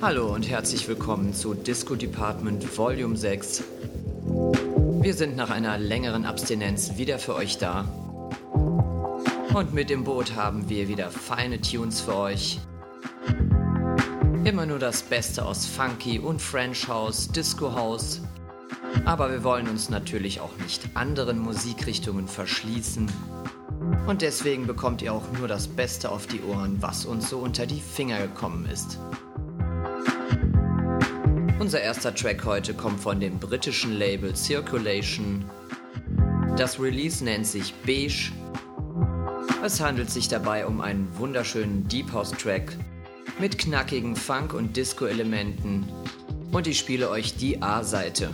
Hallo und herzlich willkommen zu Disco Department Volume 6. Wir sind nach einer längeren Abstinenz wieder für euch da. Und mit dem Boot haben wir wieder feine Tunes für euch. Immer nur das Beste aus Funky und French House, Disco House. Aber wir wollen uns natürlich auch nicht anderen Musikrichtungen verschließen. Und deswegen bekommt ihr auch nur das Beste auf die Ohren, was uns so unter die Finger gekommen ist. Unser erster Track heute kommt von dem britischen Label Circulation. Das Release nennt sich Beige. Es handelt sich dabei um einen wunderschönen Deep House Track mit knackigen Funk- und Disco-Elementen. Und ich spiele euch die A-Seite.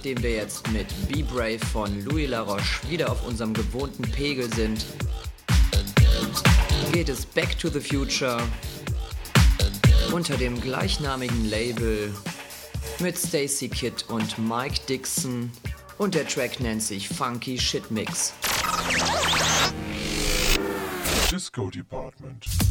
nachdem wir jetzt mit Be Brave von Louis Laroche wieder auf unserem gewohnten Pegel sind, geht es Back to the Future unter dem gleichnamigen Label mit Stacy Kidd und Mike Dixon und der Track nennt sich Funky Shit Mix. Disco Department.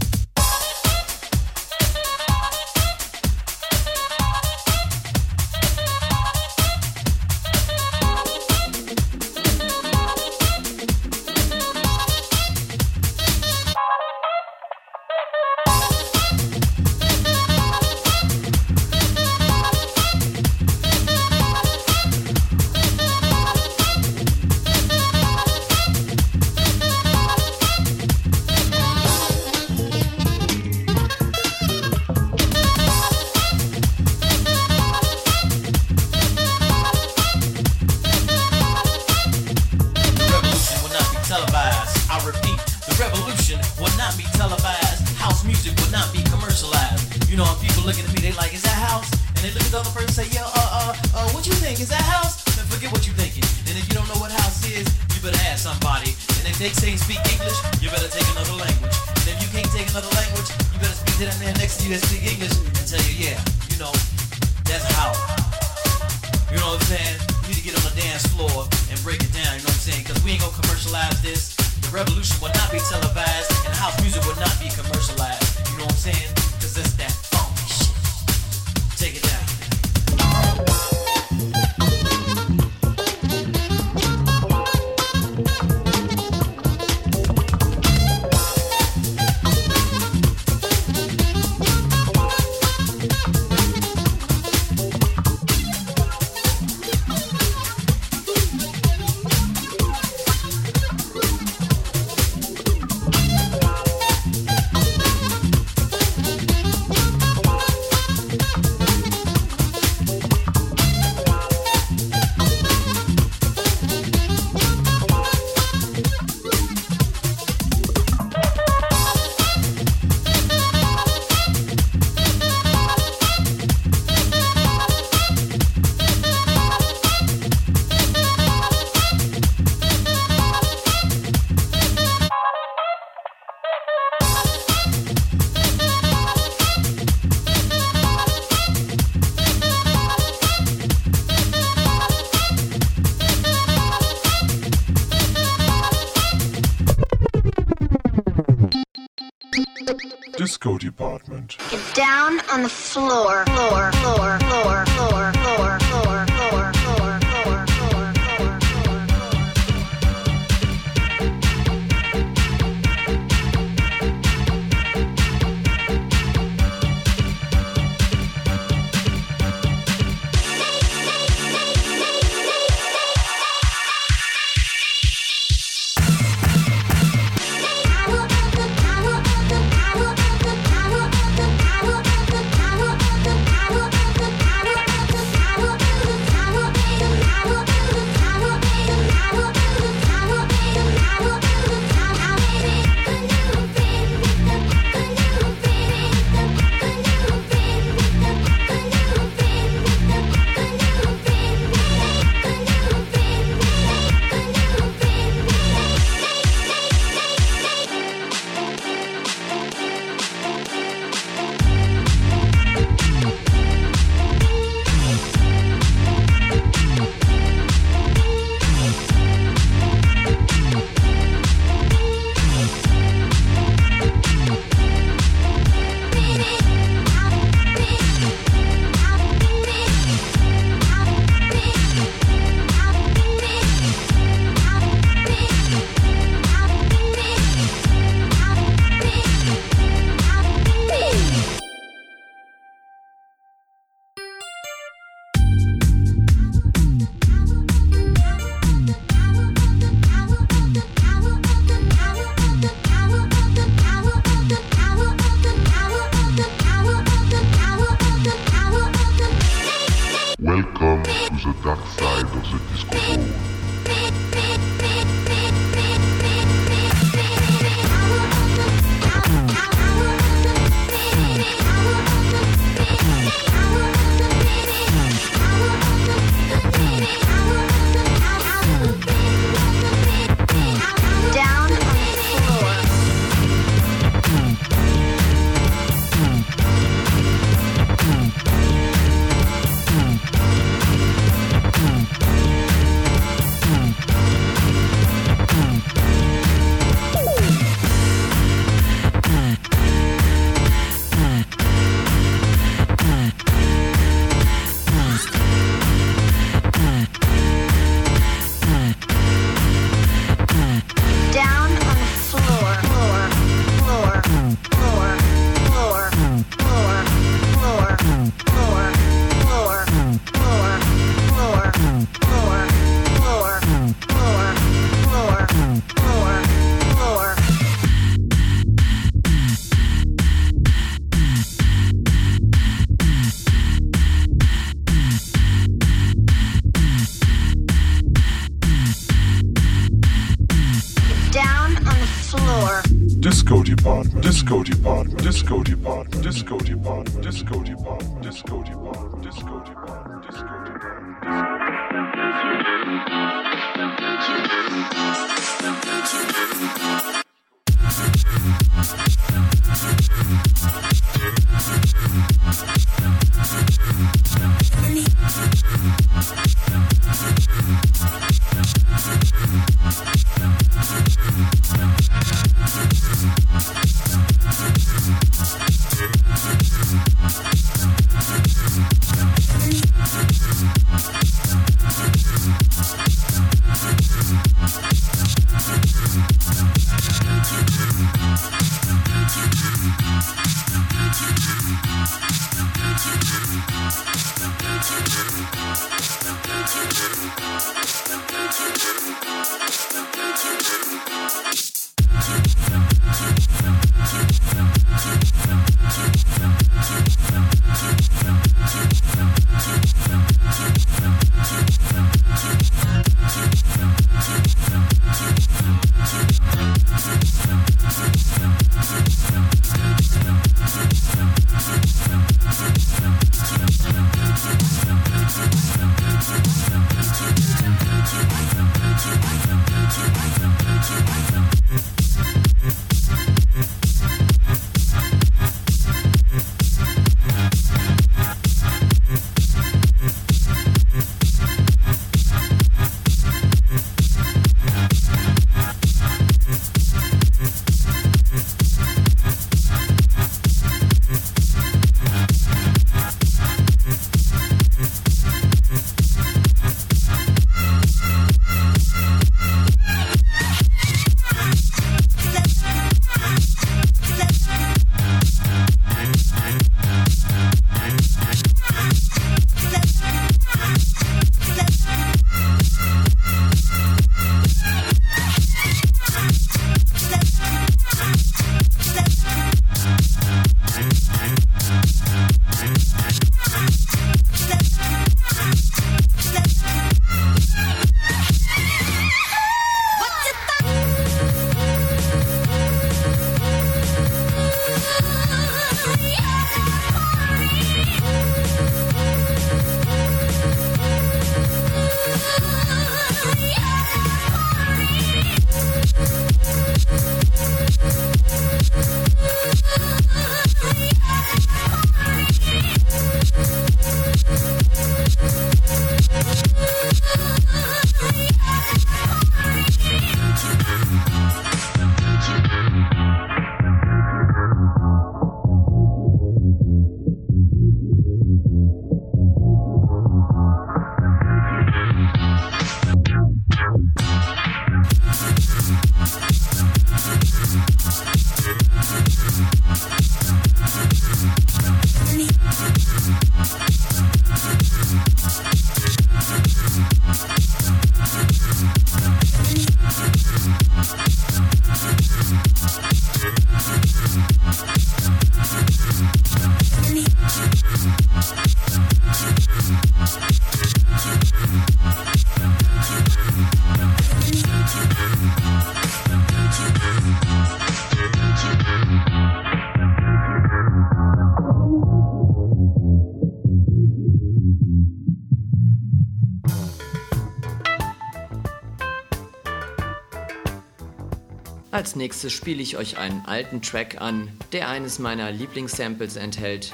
Als nächstes spiele ich euch einen alten Track an, der eines meiner Lieblingssamples enthält.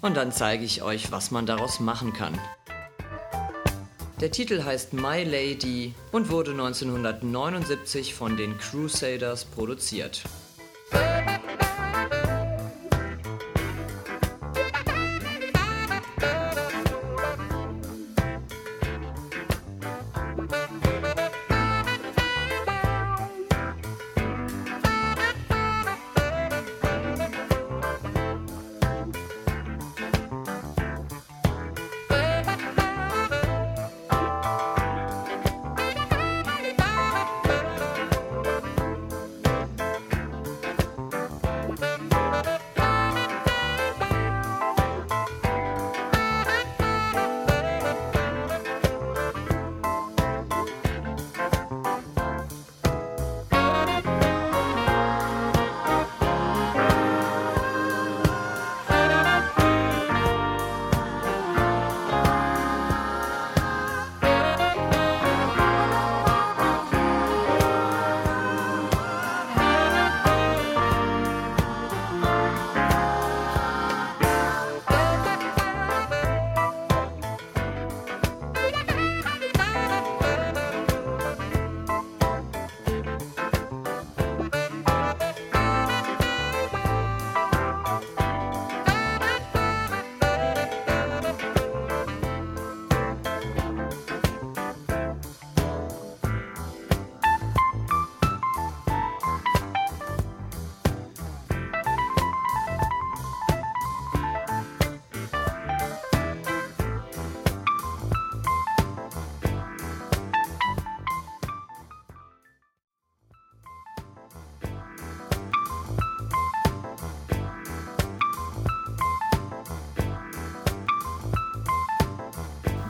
Und dann zeige ich euch, was man daraus machen kann. Der Titel heißt My Lady und wurde 1979 von den Crusaders produziert.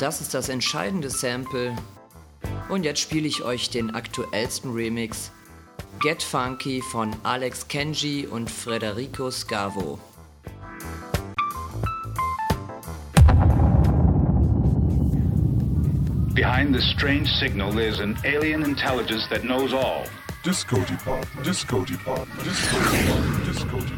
Das ist das entscheidende Sample. Und jetzt spiele ich euch den aktuellsten Remix Get Funky von Alex Kenji und Federico Scavo. Behind this strange signal, there's an alien intelligence that knows all. Disco Depart, Disco Depart, Disco Depart, Disco Depart,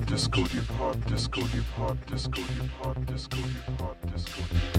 Disco Deep Disco Deep Disco Deep Disco Deep Disco Deep Disco Deep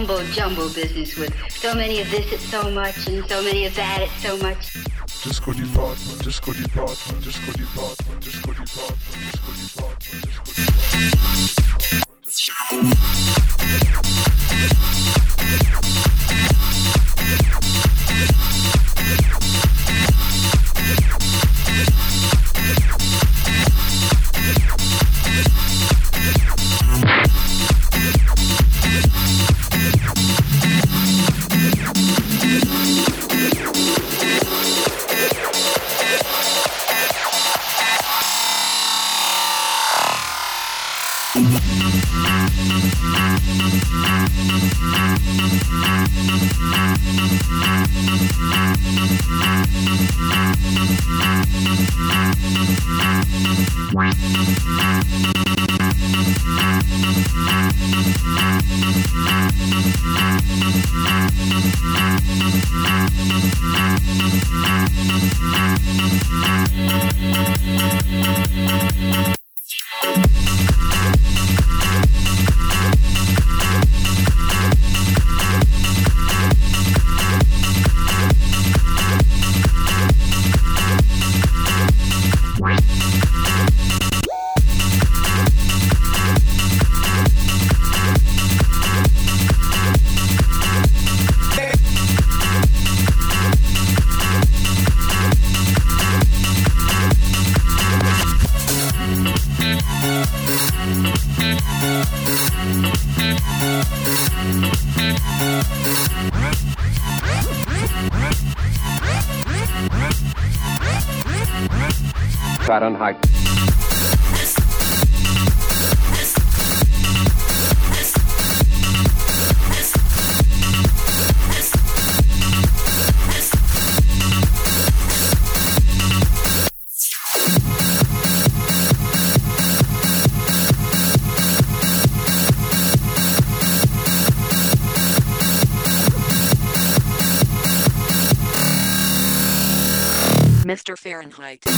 mumbo jumbo business with so many of this at so much and so many of that at so much. Disco department, disco department, disco department, disco department, disco department. Disco department. Fahrenheit.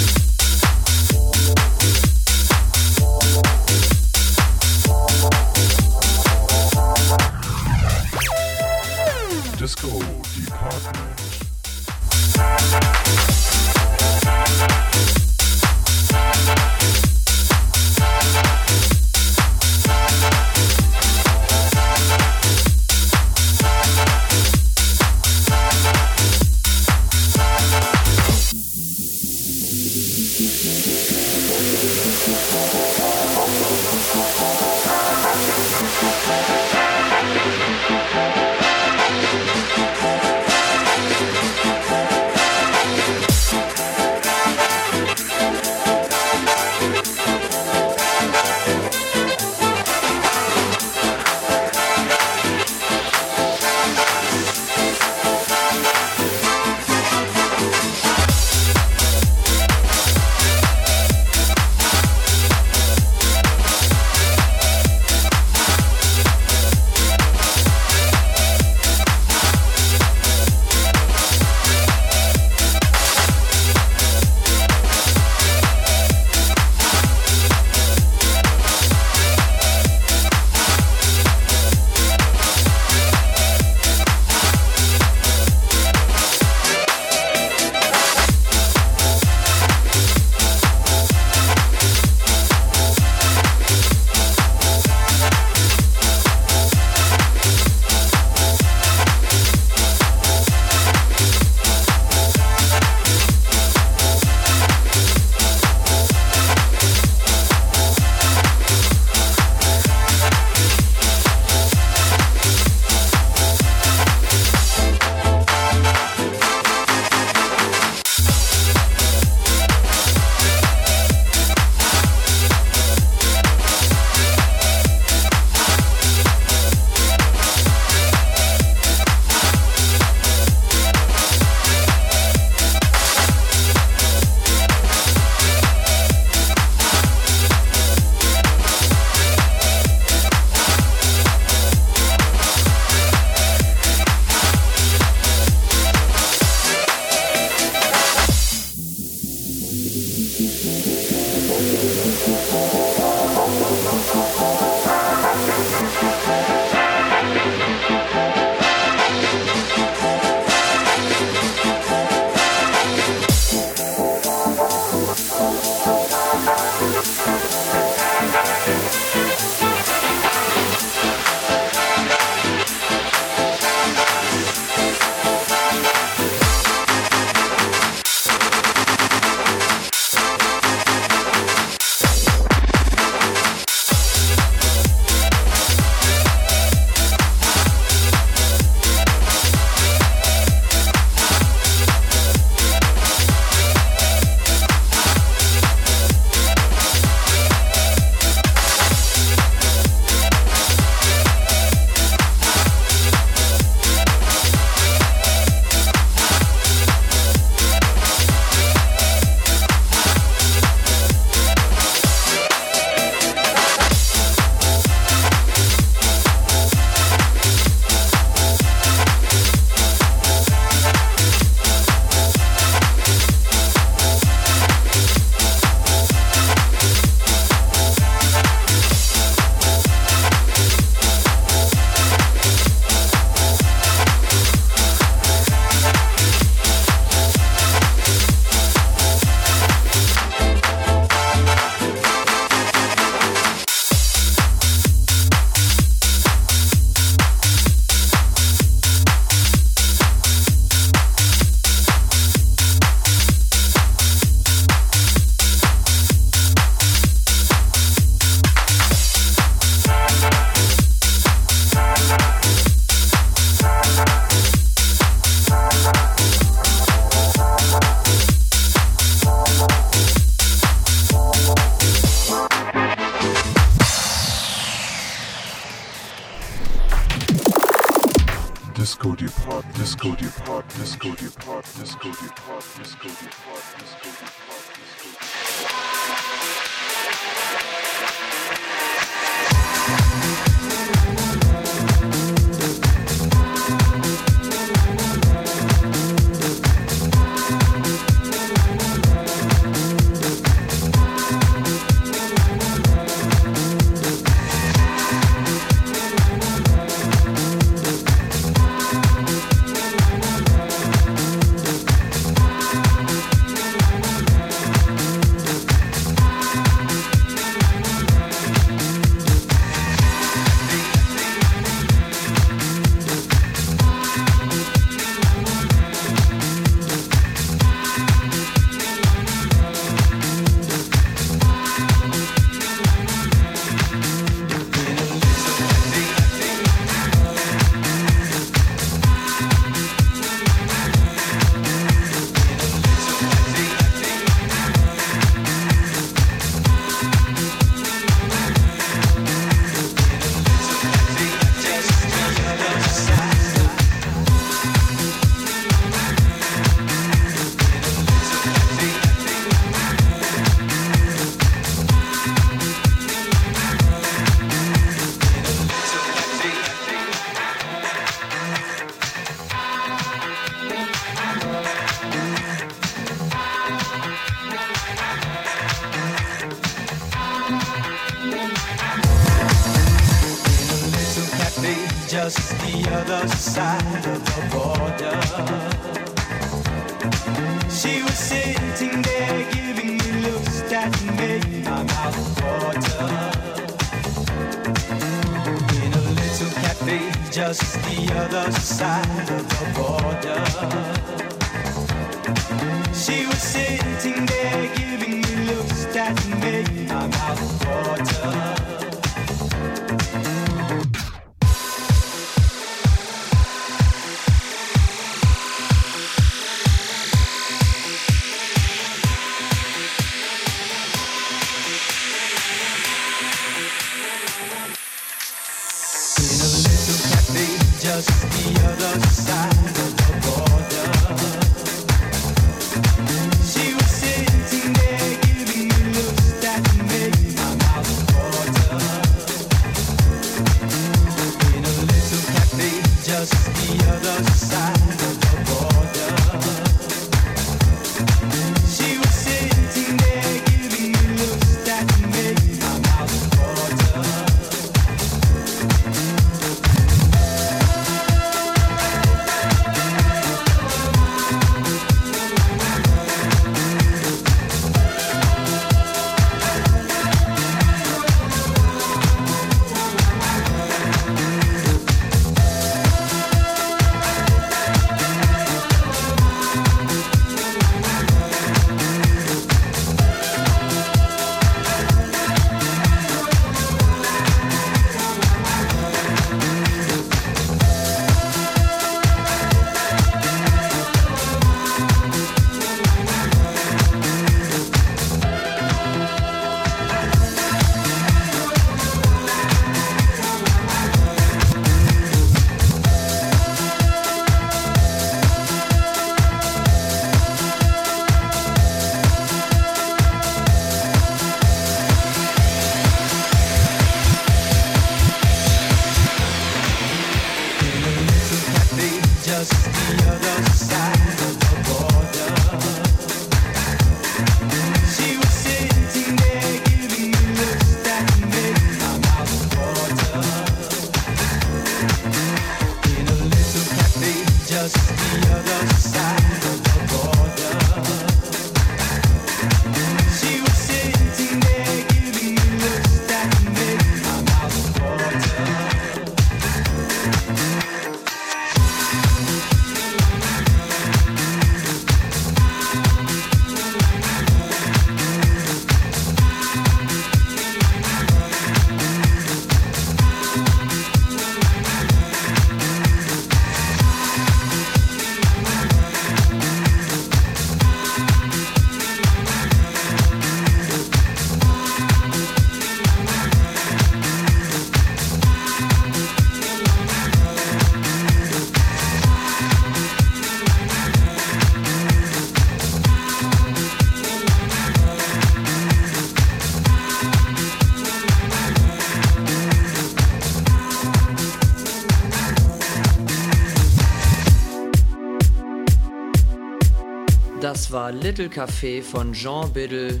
war Little Café von Jean Biddle.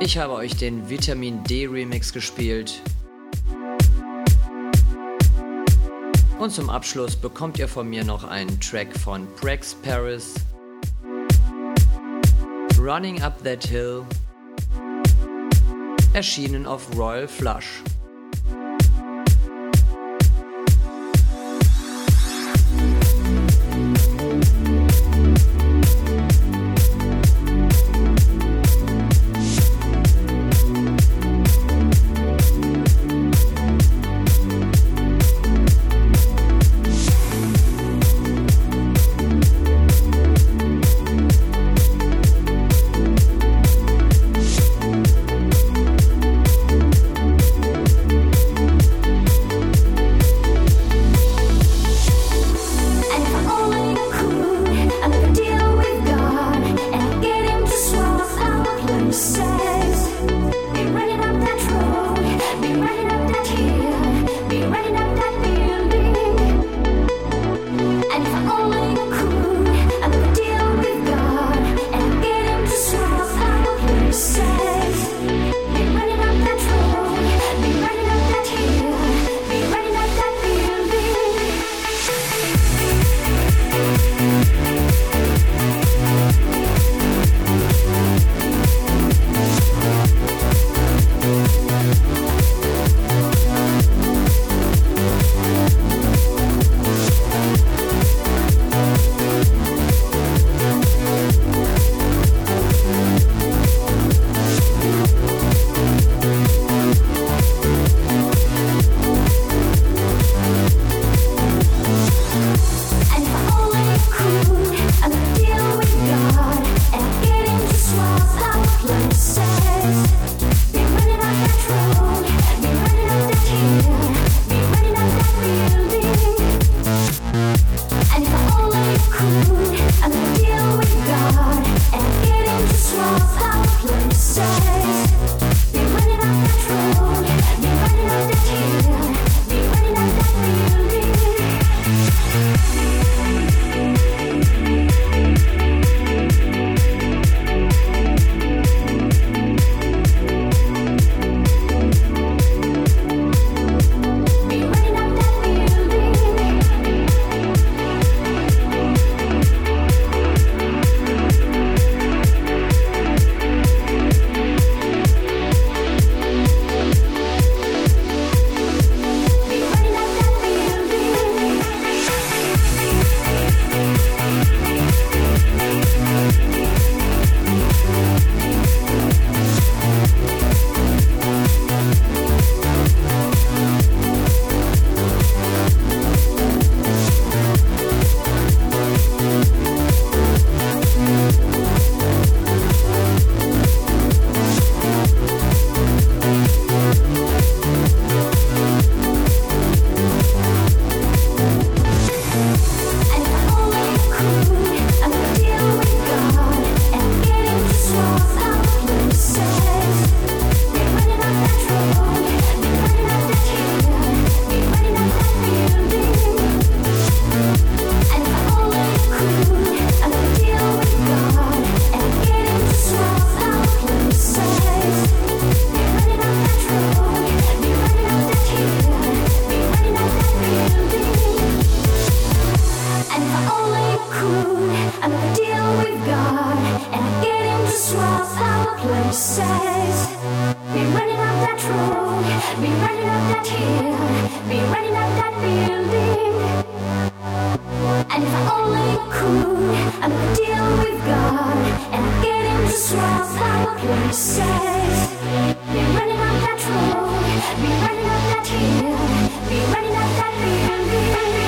Ich habe euch den Vitamin D Remix gespielt. Und zum Abschluss bekommt ihr von mir noch einen Track von Prex Paris. Running Up That Hill. Erschienen auf Royal Flush. deal we've got, and I to swap our places. Be running up that road, be running up that hill, be running up that. And if I only could, deal we've got, and get him to swap our places. Be running up that road, be running up that hill, be running up that building.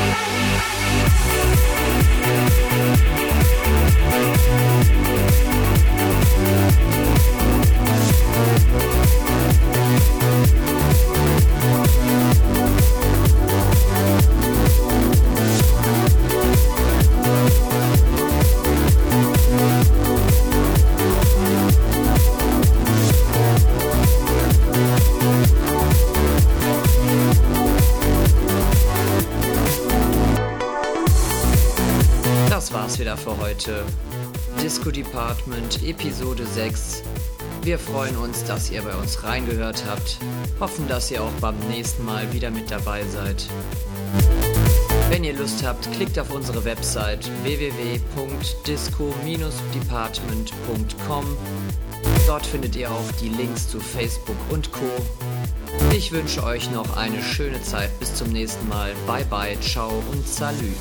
Trailer für heute. Disco Department Episode 6. Wir freuen uns, dass ihr bei uns reingehört habt. Hoffen, dass ihr auch beim nächsten Mal wieder mit dabei seid. Wenn ihr Lust habt, klickt auf unsere Website www.disco-department.com. Dort findet ihr auch die Links zu Facebook und Co. Ich wünsche euch noch eine schöne Zeit. Bis zum nächsten Mal. Bye bye, ciao und salut.